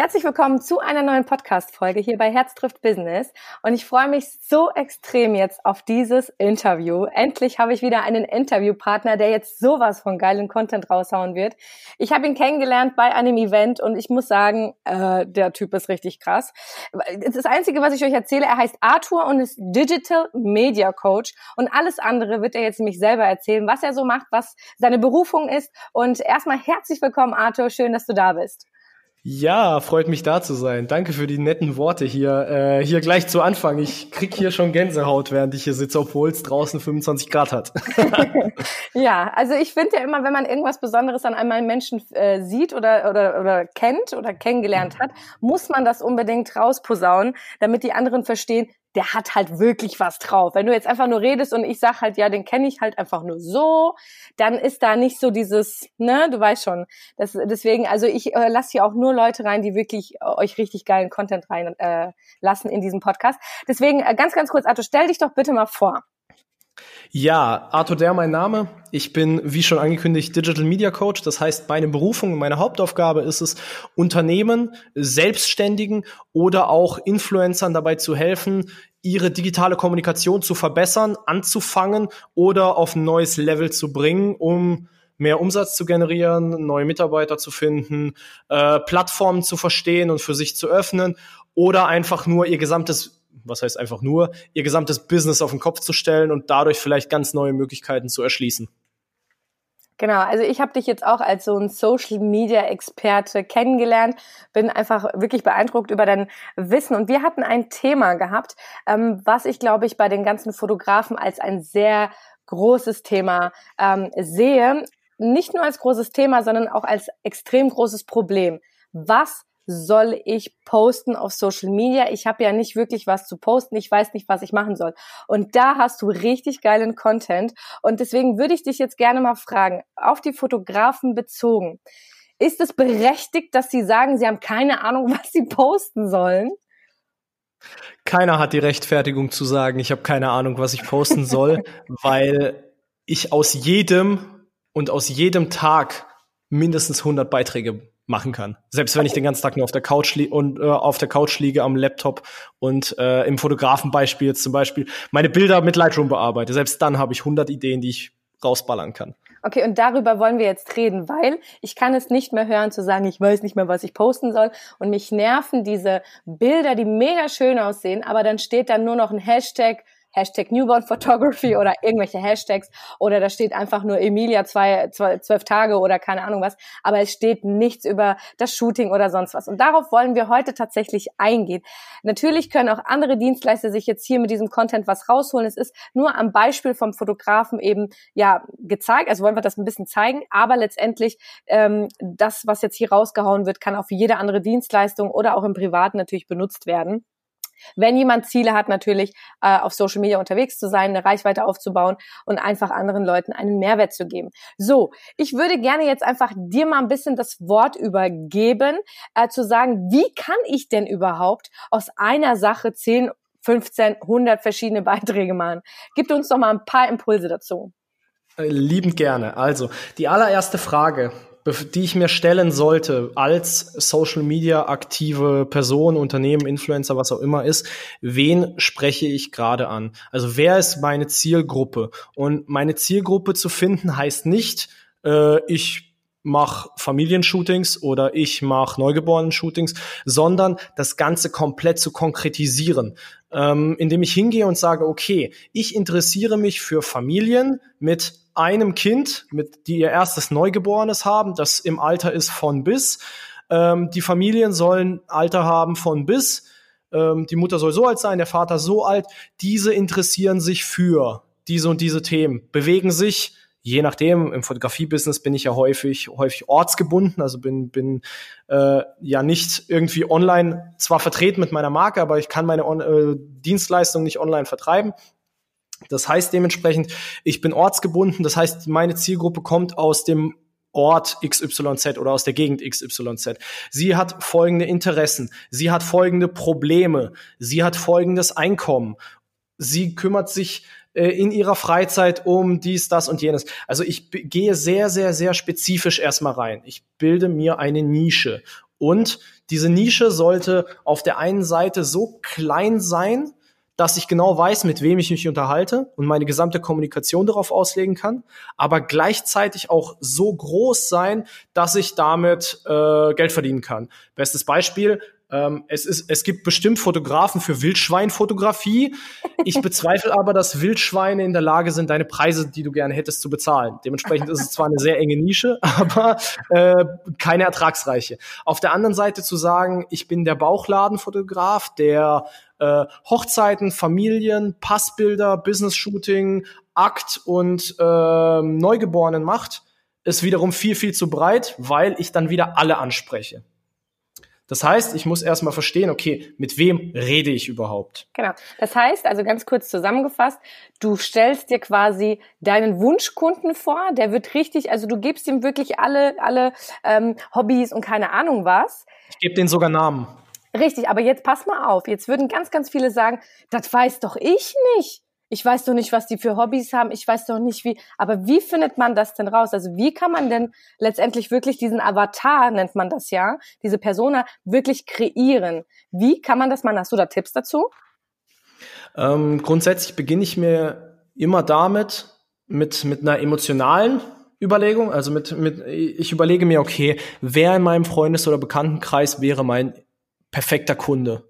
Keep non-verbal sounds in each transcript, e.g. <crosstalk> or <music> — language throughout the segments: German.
Herzlich willkommen zu einer neuen Podcast-Folge hier bei Herz trifft Business. Und ich freue mich so extrem jetzt auf dieses Interview. Endlich habe ich wieder einen Interviewpartner, der jetzt sowas von geilen Content raushauen wird. Ich habe ihn kennengelernt bei einem Event und ich muss sagen, äh, der Typ ist richtig krass. Das Einzige, was ich euch erzähle, er heißt Arthur und ist Digital Media Coach. Und alles andere wird er jetzt nämlich selber erzählen, was er so macht, was seine Berufung ist. Und erstmal herzlich willkommen, Arthur. Schön, dass du da bist. Ja, freut mich da zu sein. Danke für die netten Worte hier. Äh, hier gleich zu Anfang. Ich krieg hier schon Gänsehaut, während ich hier sitze, obwohl es draußen 25 Grad hat. <laughs> <laughs> ja, also ich finde ja immer, wenn man irgendwas Besonderes an einem Menschen äh, sieht oder, oder, oder kennt oder kennengelernt hat, muss man das unbedingt rausposaunen, damit die anderen verstehen, der hat halt wirklich was drauf. Wenn du jetzt einfach nur redest und ich sag halt, ja, den kenne ich halt einfach nur so, dann ist da nicht so dieses, ne, du weißt schon. Das, deswegen, also ich äh, lasse hier auch nur Leute rein, die wirklich äh, euch richtig geilen Content rein äh, in diesem Podcast. Deswegen äh, ganz, ganz kurz, Arthur, stell dich doch bitte mal vor. Ja, Arthur Der, mein Name. Ich bin, wie schon angekündigt, Digital Media Coach. Das heißt, meine Berufung, meine Hauptaufgabe ist es, Unternehmen, Selbstständigen oder auch Influencern dabei zu helfen, ihre digitale Kommunikation zu verbessern, anzufangen oder auf ein neues Level zu bringen, um mehr Umsatz zu generieren, neue Mitarbeiter zu finden, äh, Plattformen zu verstehen und für sich zu öffnen oder einfach nur ihr gesamtes was heißt einfach nur, ihr gesamtes Business auf den Kopf zu stellen und dadurch vielleicht ganz neue Möglichkeiten zu erschließen. Genau, also ich habe dich jetzt auch als so ein Social Media Experte kennengelernt, bin einfach wirklich beeindruckt über dein Wissen und wir hatten ein Thema gehabt, ähm, was ich glaube ich bei den ganzen Fotografen als ein sehr großes Thema ähm, sehe, nicht nur als großes Thema, sondern auch als extrem großes Problem. Was soll ich posten auf Social Media? Ich habe ja nicht wirklich was zu posten. Ich weiß nicht, was ich machen soll. Und da hast du richtig geilen Content. Und deswegen würde ich dich jetzt gerne mal fragen, auf die Fotografen bezogen. Ist es berechtigt, dass sie sagen, sie haben keine Ahnung, <laughs> was sie posten sollen? Keiner hat die Rechtfertigung zu sagen, ich habe keine Ahnung, was ich posten soll, <laughs> weil ich aus jedem und aus jedem Tag mindestens 100 Beiträge machen kann. Selbst wenn ich den ganzen Tag nur auf der Couch li und äh, auf der Couch liege am Laptop und äh, im Fotografenbeispiel jetzt zum Beispiel meine Bilder mit Lightroom bearbeite. Selbst dann habe ich 100 Ideen, die ich rausballern kann. Okay, und darüber wollen wir jetzt reden, weil ich kann es nicht mehr hören zu sagen, ich weiß nicht mehr, was ich posten soll und mich nerven diese Bilder, die mega schön aussehen, aber dann steht dann nur noch ein Hashtag Hashtag Newborn Photography oder irgendwelche Hashtags oder da steht einfach nur Emilia zwei, zwei, zwölf Tage oder keine Ahnung was, aber es steht nichts über das Shooting oder sonst was. Und darauf wollen wir heute tatsächlich eingehen. Natürlich können auch andere Dienstleister sich jetzt hier mit diesem Content was rausholen. Es ist nur am Beispiel vom Fotografen eben ja gezeigt, also wollen wir das ein bisschen zeigen, aber letztendlich ähm, das, was jetzt hier rausgehauen wird, kann auch für jede andere Dienstleistung oder auch im Privaten natürlich benutzt werden. Wenn jemand Ziele hat, natürlich äh, auf Social Media unterwegs zu sein, eine Reichweite aufzubauen und einfach anderen Leuten einen Mehrwert zu geben. So, ich würde gerne jetzt einfach dir mal ein bisschen das Wort übergeben, äh, zu sagen, wie kann ich denn überhaupt aus einer Sache 10, 15, 100 verschiedene <laughs> Beiträge machen? Gib uns doch mal ein paar Impulse dazu. Äh, liebend gerne. Also, die allererste Frage, die ich mir stellen sollte als Social Media aktive Person, Unternehmen, Influencer, was auch immer ist, wen spreche ich gerade an? Also wer ist meine Zielgruppe? Und meine Zielgruppe zu finden heißt nicht, äh, ich mache Familienshootings oder ich mache Neugeborenen-Shootings, sondern das Ganze komplett zu konkretisieren, ähm, indem ich hingehe und sage, okay, ich interessiere mich für Familien mit einem Kind, mit die ihr erstes Neugeborenes haben, das im Alter ist von bis. Ähm, die Familien sollen Alter haben von bis. Ähm, die Mutter soll so alt sein, der Vater so alt. Diese interessieren sich für diese und diese Themen, bewegen sich je nachdem, im Fotografie-Business bin ich ja häufig, häufig ortsgebunden, also bin, bin äh, ja nicht irgendwie online zwar vertreten mit meiner Marke, aber ich kann meine On äh, Dienstleistung nicht online vertreiben. Das heißt dementsprechend, ich bin ortsgebunden, das heißt, meine Zielgruppe kommt aus dem Ort XYZ oder aus der Gegend XYZ. Sie hat folgende Interessen, sie hat folgende Probleme, sie hat folgendes Einkommen, sie kümmert sich äh, in ihrer Freizeit um dies, das und jenes. Also ich gehe sehr, sehr, sehr spezifisch erstmal rein. Ich bilde mir eine Nische. Und diese Nische sollte auf der einen Seite so klein sein, dass ich genau weiß, mit wem ich mich unterhalte und meine gesamte Kommunikation darauf auslegen kann, aber gleichzeitig auch so groß sein, dass ich damit äh, Geld verdienen kann. Bestes Beispiel, ähm, es, ist, es gibt bestimmt Fotografen für Wildschweinfotografie. Ich <laughs> bezweifle aber, dass Wildschweine in der Lage sind, deine Preise, die du gerne hättest, zu bezahlen. Dementsprechend ist es zwar eine sehr enge Nische, <laughs> aber äh, keine ertragsreiche. Auf der anderen Seite zu sagen, ich bin der Bauchladenfotograf, der äh, Hochzeiten, Familien, Passbilder, Business-Shooting, Akt und äh, Neugeborenen macht, ist wiederum viel, viel zu breit, weil ich dann wieder alle anspreche. Das heißt, ich muss erstmal verstehen, okay, mit wem rede ich überhaupt? Genau. Das heißt, also ganz kurz zusammengefasst, du stellst dir quasi deinen Wunschkunden vor, der wird richtig, also du gibst ihm wirklich alle, alle ähm, Hobbys und keine Ahnung was. Ich gebe denen sogar Namen. Richtig, aber jetzt pass mal auf. Jetzt würden ganz, ganz viele sagen, das weiß doch ich nicht. Ich weiß doch nicht, was die für Hobbys haben. Ich weiß doch nicht, wie. Aber wie findet man das denn raus? Also wie kann man denn letztendlich wirklich diesen Avatar, nennt man das ja, diese Persona wirklich kreieren? Wie kann man das machen? Hast du da Tipps dazu? Ähm, grundsätzlich beginne ich mir immer damit, mit, mit einer emotionalen Überlegung. Also mit, mit, ich überlege mir, okay, wer in meinem Freundes- oder Bekanntenkreis wäre mein perfekter Kunde.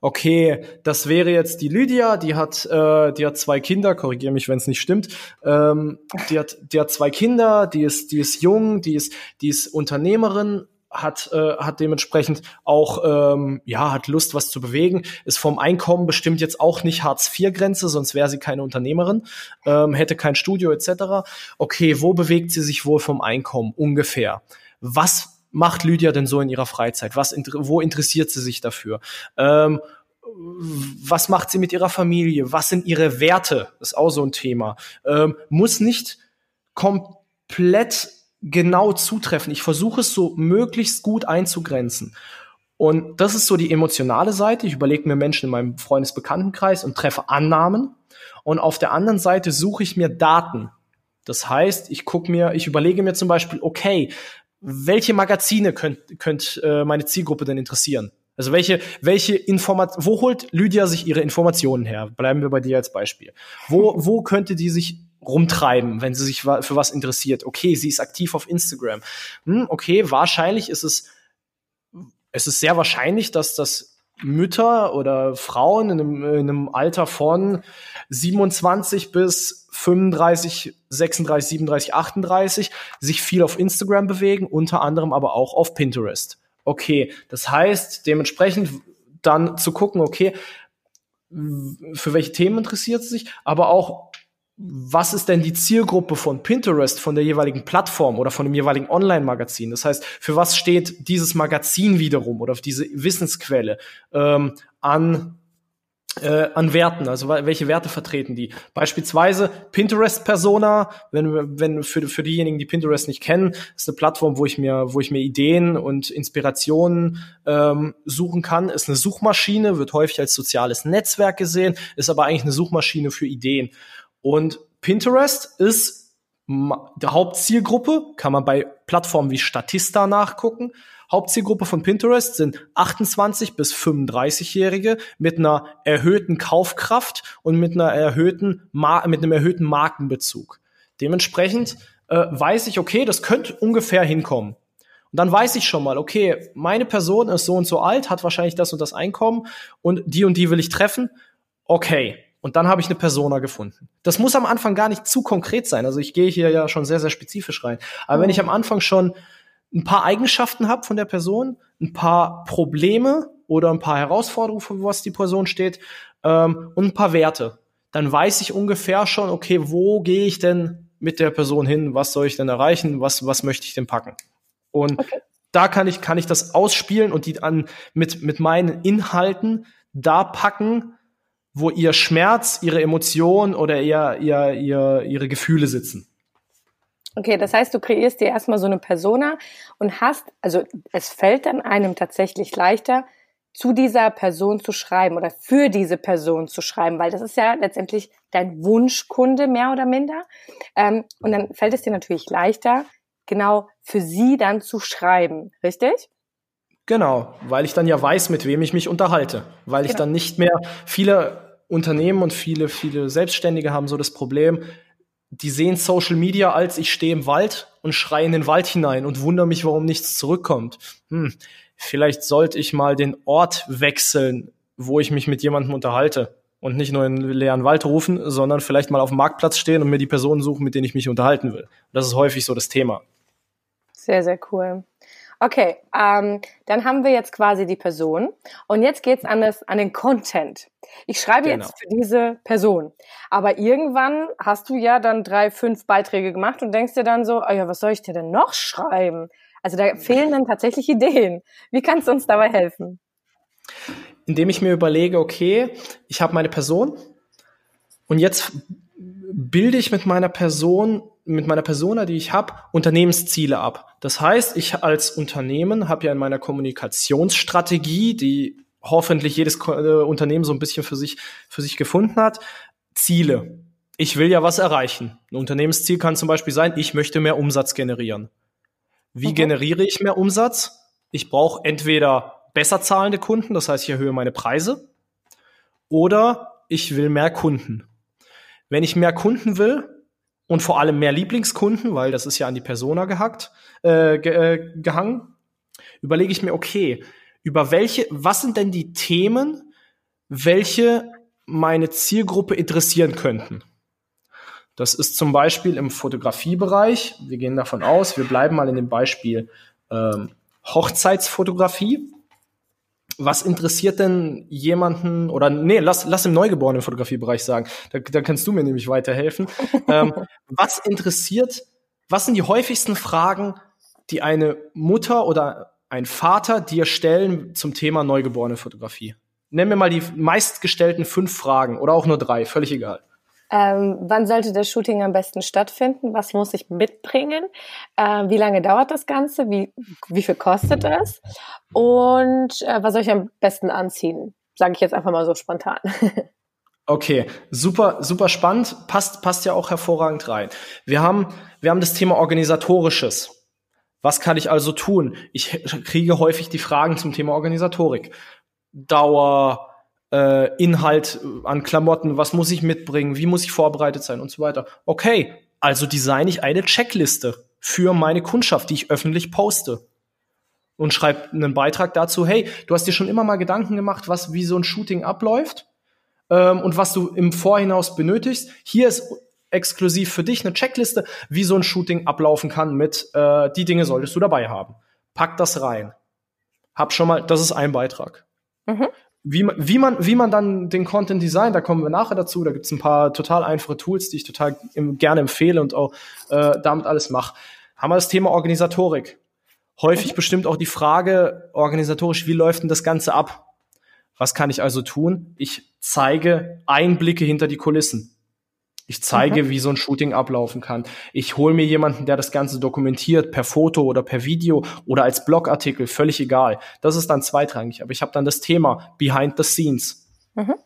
Okay, das wäre jetzt die Lydia, die hat, äh, die hat zwei Kinder, korrigiere mich, wenn es nicht stimmt. Ähm, die hat, die hat zwei Kinder, die ist, die ist jung, die ist, die ist Unternehmerin, hat, äh, hat dementsprechend auch, ähm, ja, hat Lust, was zu bewegen, ist vom Einkommen bestimmt jetzt auch nicht Hartz-IV-Grenze, sonst wäre sie keine Unternehmerin, ähm, hätte kein Studio etc. Okay, wo bewegt sie sich wohl vom Einkommen ungefähr? Was macht Lydia denn so in ihrer Freizeit? Was, wo interessiert sie sich dafür? Ähm, was macht sie mit ihrer Familie? Was sind ihre Werte? Das ist auch so ein Thema. Ähm, muss nicht komplett genau zutreffen. Ich versuche es so möglichst gut einzugrenzen. Und das ist so die emotionale Seite. Ich überlege mir Menschen in meinem Freundesbekanntenkreis und treffe Annahmen. Und auf der anderen Seite suche ich mir Daten. Das heißt, ich gucke mir, ich überlege mir zum Beispiel, okay, welche Magazine könnt, könnt äh, meine Zielgruppe denn interessieren? Also welche, welche Informat wo holt Lydia sich ihre Informationen her? Bleiben wir bei dir als Beispiel. Wo, <laughs> wo könnte die sich rumtreiben, wenn sie sich für was interessiert? Okay, sie ist aktiv auf Instagram. Hm, okay, wahrscheinlich ist es, es ist sehr wahrscheinlich, dass das Mütter oder Frauen in einem, in einem Alter von 27 bis 35, 36, 37, 38 sich viel auf Instagram bewegen, unter anderem aber auch auf Pinterest. Okay, das heißt, dementsprechend dann zu gucken, okay, für welche Themen interessiert sie sich, aber auch, was ist denn die Zielgruppe von Pinterest, von der jeweiligen Plattform oder von dem jeweiligen Online-Magazin? Das heißt, für was steht dieses Magazin wiederum oder diese Wissensquelle ähm, an äh, an Werten, also welche Werte vertreten die? Beispielsweise Pinterest-Persona, wenn, wenn für, für diejenigen, die Pinterest nicht kennen, ist eine Plattform, wo ich mir, wo ich mir Ideen und Inspirationen ähm, suchen kann. Ist eine Suchmaschine, wird häufig als soziales Netzwerk gesehen, ist aber eigentlich eine Suchmaschine für Ideen. Und Pinterest ist der Hauptzielgruppe, kann man bei Plattformen wie Statista nachgucken, Hauptzielgruppe von Pinterest sind 28 bis 35-Jährige mit einer erhöhten Kaufkraft und mit einer erhöhten Mar mit einem erhöhten Markenbezug. Dementsprechend äh, weiß ich, okay, das könnte ungefähr hinkommen. Und dann weiß ich schon mal, okay, meine Person ist so und so alt, hat wahrscheinlich das und das Einkommen und die und die will ich treffen. Okay. Und dann habe ich eine Persona gefunden. Das muss am Anfang gar nicht zu konkret sein. Also ich gehe hier ja schon sehr, sehr spezifisch rein. Aber mhm. wenn ich am Anfang schon ein paar Eigenschaften habe von der Person, ein paar Probleme oder ein paar Herausforderungen, für was die Person steht ähm, und ein paar Werte. Dann weiß ich ungefähr schon, okay, wo gehe ich denn mit der Person hin? Was soll ich denn erreichen? Was, was möchte ich denn packen? Und okay. da kann ich, kann ich das ausspielen und die an, mit, mit meinen Inhalten da packen, wo ihr Schmerz, ihre Emotionen oder ihr, ihr, ihr, ihre Gefühle sitzen. Okay, das heißt, du kreierst dir erstmal so eine Persona und hast, also es fällt dann einem tatsächlich leichter, zu dieser Person zu schreiben oder für diese Person zu schreiben, weil das ist ja letztendlich dein Wunschkunde mehr oder minder. Ähm, und dann fällt es dir natürlich leichter, genau für sie dann zu schreiben, richtig? Genau, weil ich dann ja weiß, mit wem ich mich unterhalte, weil genau. ich dann nicht mehr viele Unternehmen und viele, viele Selbstständige haben so das Problem, die sehen Social Media als ich stehe im Wald und schreie in den Wald hinein und wundere mich, warum nichts zurückkommt. Hm, vielleicht sollte ich mal den Ort wechseln, wo ich mich mit jemandem unterhalte und nicht nur in den leeren Wald rufen, sondern vielleicht mal auf dem Marktplatz stehen und mir die Personen suchen, mit denen ich mich unterhalten will. Das ist häufig so das Thema. Sehr, sehr cool. Okay, ähm, dann haben wir jetzt quasi die Person und jetzt geht's an, das, an den Content. Ich schreibe genau. jetzt für diese Person, aber irgendwann hast du ja dann drei, fünf Beiträge gemacht und denkst dir dann so, oh ja, was soll ich dir denn noch schreiben? Also da fehlen dann tatsächlich Ideen. Wie kannst du uns dabei helfen? Indem ich mir überlege, okay, ich habe meine Person und jetzt bilde ich mit meiner Person mit meiner Persona, die ich habe, Unternehmensziele ab. Das heißt, ich als Unternehmen habe ja in meiner Kommunikationsstrategie, die hoffentlich jedes äh, Unternehmen so ein bisschen für sich, für sich gefunden hat, Ziele. Ich will ja was erreichen. Ein Unternehmensziel kann zum Beispiel sein, ich möchte mehr Umsatz generieren. Wie okay. generiere ich mehr Umsatz? Ich brauche entweder besser zahlende Kunden, das heißt, ich erhöhe meine Preise, oder ich will mehr Kunden. Wenn ich mehr Kunden will, und vor allem mehr Lieblingskunden, weil das ist ja an die Persona gehackt, äh, ge äh, gehangen, überlege ich mir, okay, über welche, was sind denn die Themen, welche meine Zielgruppe interessieren könnten? Das ist zum Beispiel im Fotografiebereich. Wir gehen davon aus, wir bleiben mal in dem Beispiel ähm, Hochzeitsfotografie was interessiert denn jemanden oder nee, lass, lass im neugeborenen Fotografiebereich sagen, da, da kannst du mir nämlich weiterhelfen. <laughs> ähm, was interessiert, was sind die häufigsten Fragen, die eine Mutter oder ein Vater dir stellen zum Thema neugeborene Fotografie? Nenn mir mal die meistgestellten fünf Fragen oder auch nur drei, völlig egal. Ähm, wann sollte das Shooting am besten stattfinden? Was muss ich mitbringen? Äh, wie lange dauert das Ganze? Wie, wie viel kostet es? Und äh, was soll ich am besten anziehen? Sage ich jetzt einfach mal so spontan. <laughs> Okay, super, super spannend. Passt, passt ja auch hervorragend rein. Wir haben, wir haben das Thema Organisatorisches. Was kann ich also tun? Ich kriege häufig die Fragen zum Thema Organisatorik. Dauer, äh, Inhalt an Klamotten, was muss ich mitbringen, wie muss ich vorbereitet sein und so weiter. Okay, also designe ich eine Checkliste für meine Kundschaft, die ich öffentlich poste. Und schreibe einen Beitrag dazu, hey, du hast dir schon immer mal Gedanken gemacht, was, wie so ein Shooting abläuft ähm, und was du im Vorhinaus benötigst. Hier ist exklusiv für dich eine Checkliste, wie so ein Shooting ablaufen kann mit, äh, die Dinge solltest du dabei haben. Pack das rein. Hab schon mal, das ist ein Beitrag. Mhm. Wie, wie, man, wie man dann den Content designt, da kommen wir nachher dazu. Da gibt's ein paar total einfache Tools, die ich total im, gerne empfehle und auch äh, damit alles mache. Haben wir das Thema Organisatorik. Häufig bestimmt auch die Frage organisatorisch, wie läuft denn das Ganze ab? Was kann ich also tun? Ich zeige Einblicke hinter die Kulissen. Ich zeige, mhm. wie so ein Shooting ablaufen kann. Ich hole mir jemanden, der das Ganze dokumentiert, per Foto oder per Video oder als Blogartikel, völlig egal. Das ist dann zweitrangig. Aber ich habe dann das Thema Behind the Scenes. Mhm.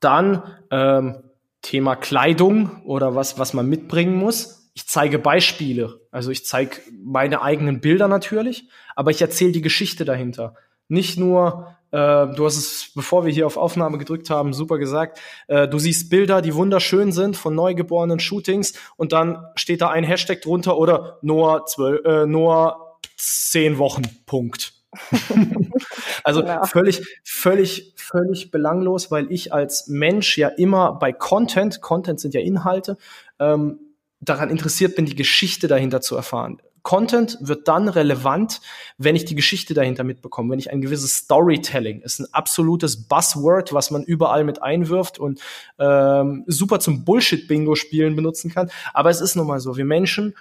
Dann ähm, Thema Kleidung oder was, was man mitbringen muss. Ich zeige Beispiele. Also ich zeige meine eigenen Bilder natürlich, aber ich erzähle die Geschichte dahinter. Nicht nur, äh, du hast es, bevor wir hier auf Aufnahme gedrückt haben, super gesagt. Äh, du siehst Bilder, die wunderschön sind von neugeborenen Shootings und dann steht da ein Hashtag drunter oder nur zwölf, äh, nur zehn Wochen. Punkt. <laughs> also genau. völlig, völlig, völlig belanglos, weil ich als Mensch ja immer bei Content, Content sind ja Inhalte, ähm, daran interessiert bin, die Geschichte dahinter zu erfahren. Content wird dann relevant, wenn ich die Geschichte dahinter mitbekomme, wenn ich ein gewisses Storytelling, ist ein absolutes Buzzword, was man überall mit einwirft und ähm, super zum Bullshit-Bingo-Spielen benutzen kann. Aber es ist nun mal so, wir Menschen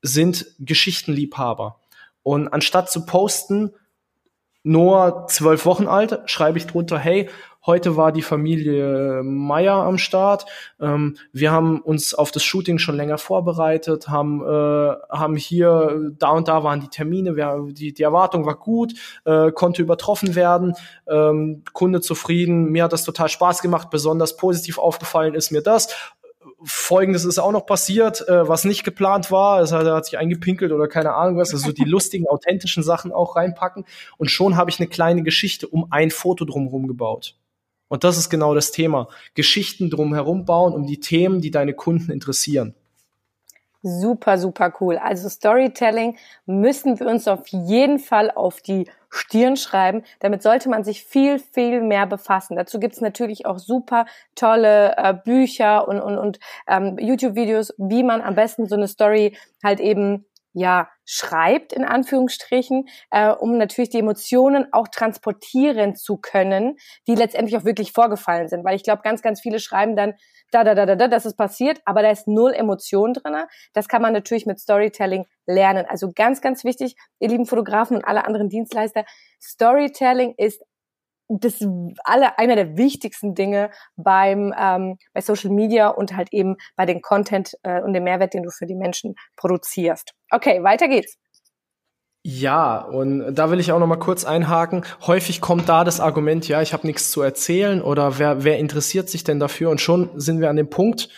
sind Geschichtenliebhaber. Und anstatt zu posten, nur zwölf Wochen alt, schreibe ich drunter, hey, Heute war die Familie Meier am Start. Ähm, wir haben uns auf das Shooting schon länger vorbereitet, haben, äh, haben hier, da und da waren die Termine, wir, die, die Erwartung war gut, äh, konnte übertroffen werden, ähm, Kunde zufrieden, mir hat das total Spaß gemacht, besonders positiv aufgefallen ist mir das Folgendes ist auch noch passiert, äh, was nicht geplant war. Es hat, hat sich eingepinkelt oder keine Ahnung was. Also die lustigen, authentischen Sachen auch reinpacken. Und schon habe ich eine kleine Geschichte um ein Foto drumherum gebaut. Und das ist genau das Thema. Geschichten drumherum bauen um die Themen, die deine Kunden interessieren. Super, super cool. Also Storytelling müssen wir uns auf jeden Fall auf die Stirn schreiben. Damit sollte man sich viel, viel mehr befassen. Dazu gibt's natürlich auch super tolle äh, Bücher und, und, und ähm, YouTube-Videos, wie man am besten so eine Story halt eben ja schreibt in Anführungsstrichen, äh, um natürlich die Emotionen auch transportieren zu können, die letztendlich auch wirklich vorgefallen sind. Weil ich glaube, ganz, ganz viele schreiben dann da, da, da, da, da, das ist passiert, aber da ist null Emotion drinne. Das kann man natürlich mit Storytelling lernen. Also ganz, ganz wichtig, ihr lieben Fotografen und alle anderen Dienstleister, Storytelling ist das alle einer der wichtigsten Dinge beim ähm, bei Social Media und halt eben bei den Content äh, und dem Mehrwert, den du für die Menschen produzierst. Okay, weiter geht's. Ja, und da will ich auch noch mal kurz einhaken. Häufig kommt da das Argument, ja, ich habe nichts zu erzählen oder wer, wer interessiert sich denn dafür? Und schon sind wir an dem Punkt,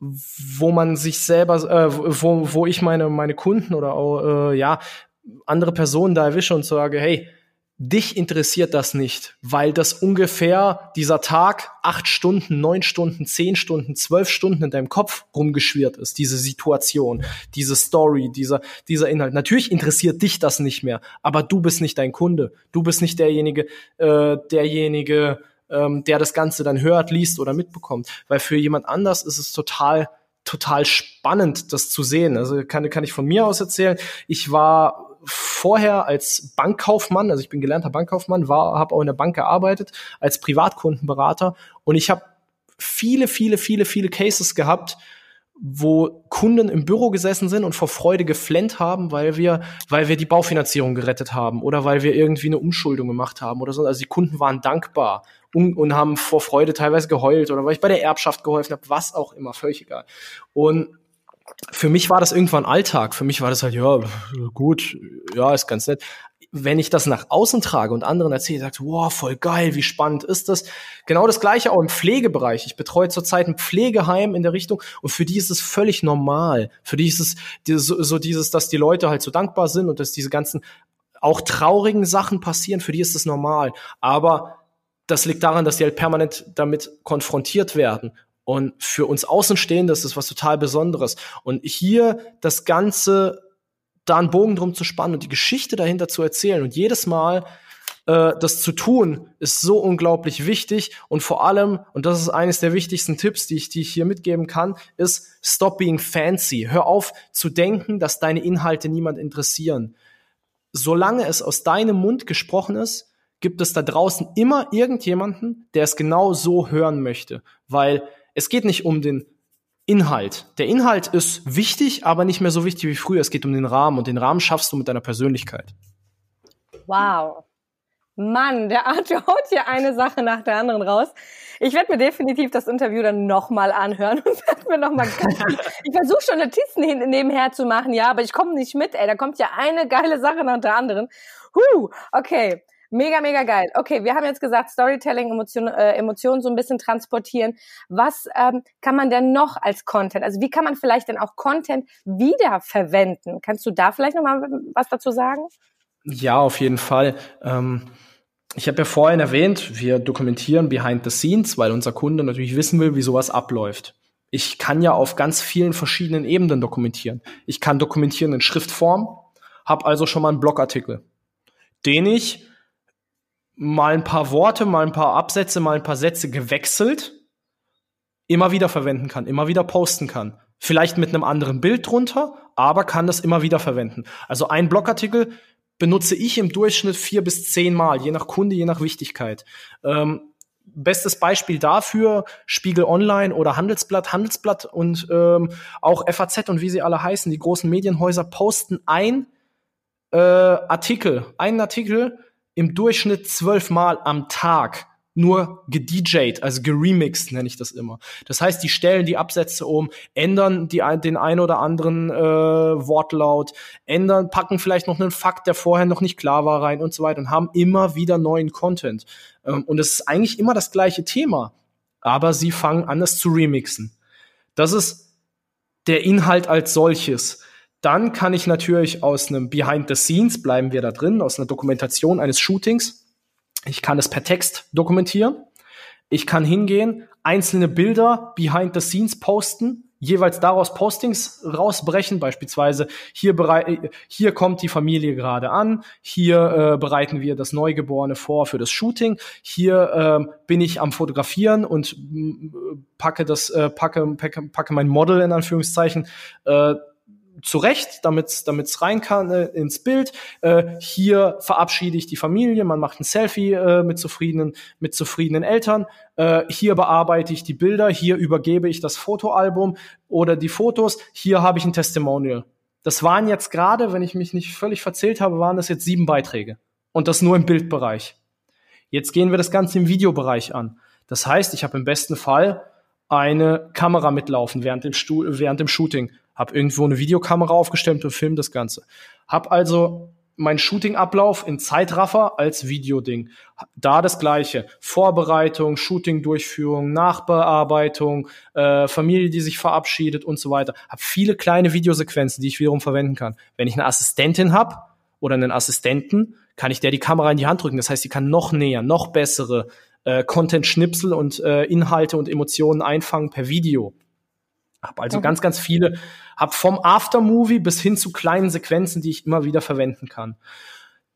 wo man sich selber, äh, wo, wo ich meine, meine Kunden oder auch, äh, ja, andere Personen da erwische und sage, hey, dich interessiert das nicht, weil das ungefähr dieser Tag acht Stunden, neun Stunden, zehn Stunden, zwölf Stunden in deinem Kopf rumgeschwirrt ist, diese Situation, diese Story, dieser, dieser Inhalt. Natürlich interessiert dich das nicht mehr, aber du bist nicht dein Kunde. Du bist nicht derjenige, äh, derjenige, ähm, der das Ganze dann hört, liest oder mitbekommt. Weil für jemand anders ist es total total spannend, das zu sehen. Also kann, kann ich von mir aus erzählen. Ich war vorher als Bankkaufmann, also ich bin gelernter Bankkaufmann, war, habe auch in der Bank gearbeitet als Privatkundenberater und ich habe viele, viele, viele, viele Cases gehabt, wo Kunden im Büro gesessen sind und vor Freude geflennt haben, weil wir, weil wir die Baufinanzierung gerettet haben oder weil wir irgendwie eine Umschuldung gemacht haben oder so. Also die Kunden waren dankbar und, und haben vor Freude teilweise geheult oder weil ich bei der Erbschaft geholfen habe, was auch immer, völlig egal. Und für mich war das irgendwann Alltag. Für mich war das halt, ja, gut, ja, ist ganz nett. Wenn ich das nach außen trage und anderen erzähle, sagt, wow, voll geil, wie spannend ist das? Genau das gleiche auch im Pflegebereich. Ich betreue zurzeit ein Pflegeheim in der Richtung und für die ist es völlig normal. Für die ist es so, dieses, dass die Leute halt so dankbar sind und dass diese ganzen auch traurigen Sachen passieren, für die ist es normal. Aber das liegt daran, dass die halt permanent damit konfrontiert werden. Und für uns Außenstehende ist das was total Besonderes. Und hier das Ganze, da einen Bogen drum zu spannen und die Geschichte dahinter zu erzählen und jedes Mal äh, das zu tun, ist so unglaublich wichtig. Und vor allem, und das ist eines der wichtigsten Tipps, die ich, die ich hier mitgeben kann, ist stop being fancy. Hör auf zu denken, dass deine Inhalte niemand interessieren. Solange es aus deinem Mund gesprochen ist, gibt es da draußen immer irgendjemanden, der es genau so hören möchte. Weil es geht nicht um den Inhalt. Der Inhalt ist wichtig, aber nicht mehr so wichtig wie früher. Es geht um den Rahmen und den Rahmen schaffst du mit deiner Persönlichkeit. Wow. Mann, der Arthur haut hier eine Sache nach der anderen raus. Ich werde mir definitiv das Interview dann nochmal anhören und <laughs> werde mir nochmal <laughs> Ich versuche schon Notizen nebenher zu machen, ja, aber ich komme nicht mit, ey. Da kommt ja eine geile Sache nach der anderen. Huh, okay. Mega, mega geil. Okay, wir haben jetzt gesagt, Storytelling, Emotionen, äh, Emotionen so ein bisschen transportieren. Was ähm, kann man denn noch als Content? Also wie kann man vielleicht denn auch Content wiederverwenden? Kannst du da vielleicht noch mal was dazu sagen? Ja, auf jeden Fall. Ähm ich habe ja vorhin erwähnt, wir dokumentieren behind the scenes, weil unser Kunde natürlich wissen will, wie sowas abläuft. Ich kann ja auf ganz vielen verschiedenen Ebenen dokumentieren. Ich kann dokumentieren in Schriftform, habe also schon mal einen Blogartikel, den ich mal ein paar Worte, mal ein paar Absätze, mal ein paar Sätze gewechselt immer wieder verwenden kann, immer wieder posten kann. Vielleicht mit einem anderen Bild drunter, aber kann das immer wieder verwenden. Also ein Blogartikel benutze ich im Durchschnitt vier bis zehn Mal, je nach Kunde, je nach Wichtigkeit. Ähm, bestes Beispiel dafür Spiegel Online oder Handelsblatt, Handelsblatt und ähm, auch FAZ und wie sie alle heißen, die großen Medienhäuser posten ein äh, Artikel, einen Artikel im Durchschnitt zwölfmal am Tag. nur gedjed, also geremixed nenne ich das immer. Das heißt, die stellen die Absätze um, ändern die, den ein oder anderen äh, Wortlaut, ändern, packen vielleicht noch einen Fakt, der vorher noch nicht klar war, rein und so weiter und haben immer wieder neuen Content. Ähm, und es ist eigentlich immer das gleiche Thema, aber sie fangen an, es zu remixen. Das ist der Inhalt als solches. Dann kann ich natürlich aus einem Behind the Scenes, bleiben wir da drin, aus einer Dokumentation eines Shootings, ich kann es per Text dokumentieren. Ich kann hingehen, einzelne Bilder behind the scenes posten, jeweils daraus Postings rausbrechen, beispielsweise hier, hier kommt die Familie gerade an, hier äh, bereiten wir das Neugeborene vor für das Shooting, hier äh, bin ich am Fotografieren und packe das, äh, packe, packe, packe mein Model in Anführungszeichen äh, zurecht, damit es rein kann äh, ins Bild. Äh, hier verabschiede ich die Familie, man macht ein Selfie äh, mit zufriedenen mit zufriedenen Eltern. Äh, hier bearbeite ich die Bilder, hier übergebe ich das Fotoalbum oder die Fotos. Hier habe ich ein Testimonial. Das waren jetzt gerade, wenn ich mich nicht völlig verzählt habe, waren das jetzt sieben Beiträge und das nur im Bildbereich. Jetzt gehen wir das Ganze im Videobereich an. Das heißt, ich habe im besten Fall eine Kamera mitlaufen während dem, Stu während dem Shooting habe irgendwo eine Videokamera aufgestellt und film das Ganze. Hab also mein Shooting-Ablauf in Zeitraffer als Videoding. Da das gleiche. Vorbereitung, Shooting-Durchführung, Nachbearbeitung, äh, Familie, die sich verabschiedet und so weiter. Hab viele kleine Videosequenzen, die ich wiederum verwenden kann. Wenn ich eine Assistentin hab oder einen Assistenten, kann ich der die Kamera in die Hand drücken. Das heißt, sie kann noch näher, noch bessere äh, Content-Schnipsel und äh, Inhalte und Emotionen einfangen per Video. Hab also mhm. ganz, ganz viele, hab vom Aftermovie bis hin zu kleinen Sequenzen, die ich immer wieder verwenden kann.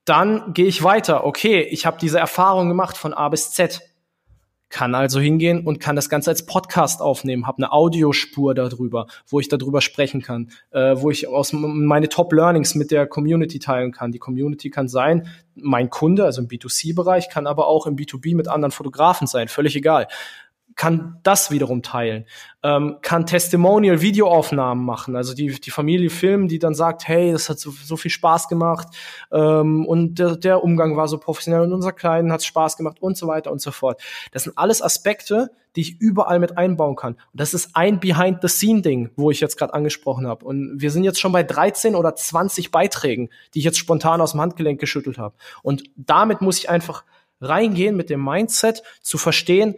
Dann gehe ich weiter. Okay, ich habe diese Erfahrung gemacht von A bis Z. Kann also hingehen und kann das Ganze als Podcast aufnehmen, habe eine Audiospur darüber, wo ich darüber sprechen kann, äh, wo ich aus meine Top Learnings mit der Community teilen kann. Die Community kann sein, mein Kunde, also im B2C-Bereich, kann aber auch im B2B mit anderen Fotografen sein, völlig egal kann das wiederum teilen, ähm, kann Testimonial-Videoaufnahmen machen, also die, die Familie filmen, die dann sagt, hey, das hat so, so viel Spaß gemacht ähm, und der, der Umgang war so professionell und unser Kleinen hat Spaß gemacht und so weiter und so fort. Das sind alles Aspekte, die ich überall mit einbauen kann. Und das ist ein Behind-the-Scene-Ding, wo ich jetzt gerade angesprochen habe. Und wir sind jetzt schon bei 13 oder 20 Beiträgen, die ich jetzt spontan aus dem Handgelenk geschüttelt habe. Und damit muss ich einfach reingehen mit dem Mindset zu verstehen,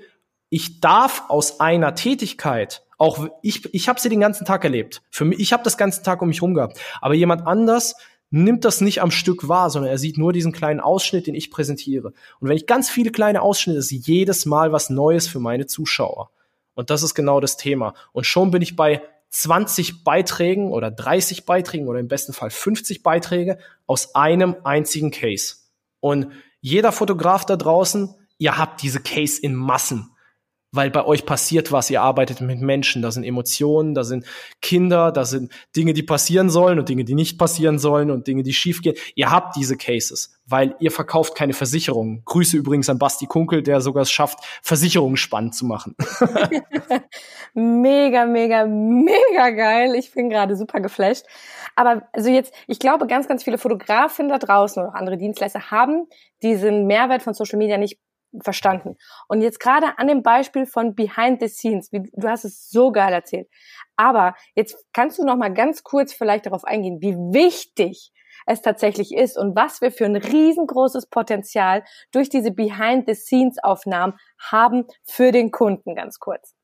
ich darf aus einer Tätigkeit auch ich ich habe sie den ganzen Tag erlebt. Für mich ich habe das ganze Tag um mich rum gehabt, aber jemand anders nimmt das nicht am Stück wahr, sondern er sieht nur diesen kleinen Ausschnitt, den ich präsentiere. Und wenn ich ganz viele kleine Ausschnitte, ist jedes Mal was Neues für meine Zuschauer. Und das ist genau das Thema. Und schon bin ich bei 20 Beiträgen oder 30 Beiträgen oder im besten Fall 50 Beiträge aus einem einzigen Case. Und jeder Fotograf da draußen, ihr habt diese Case in Massen weil bei euch passiert was, ihr arbeitet mit Menschen, da sind Emotionen, da sind Kinder, da sind Dinge, die passieren sollen und Dinge, die nicht passieren sollen und Dinge, die schiefgehen. Ihr habt diese Cases, weil ihr verkauft keine Versicherungen. Grüße übrigens an Basti Kunkel, der sogar es schafft, Versicherungen spannend zu machen. <laughs> mega, mega, mega geil. Ich bin gerade super geflasht. Aber also jetzt, ich glaube, ganz, ganz viele Fotografen da draußen oder auch andere Dienstleister haben diesen Mehrwert von Social Media nicht verstanden. Und jetzt gerade an dem Beispiel von Behind the Scenes, wie, du hast es so geil erzählt. Aber jetzt kannst du noch mal ganz kurz vielleicht darauf eingehen, wie wichtig es tatsächlich ist und was wir für ein riesengroßes Potenzial durch diese Behind the Scenes Aufnahmen haben für den Kunden ganz kurz.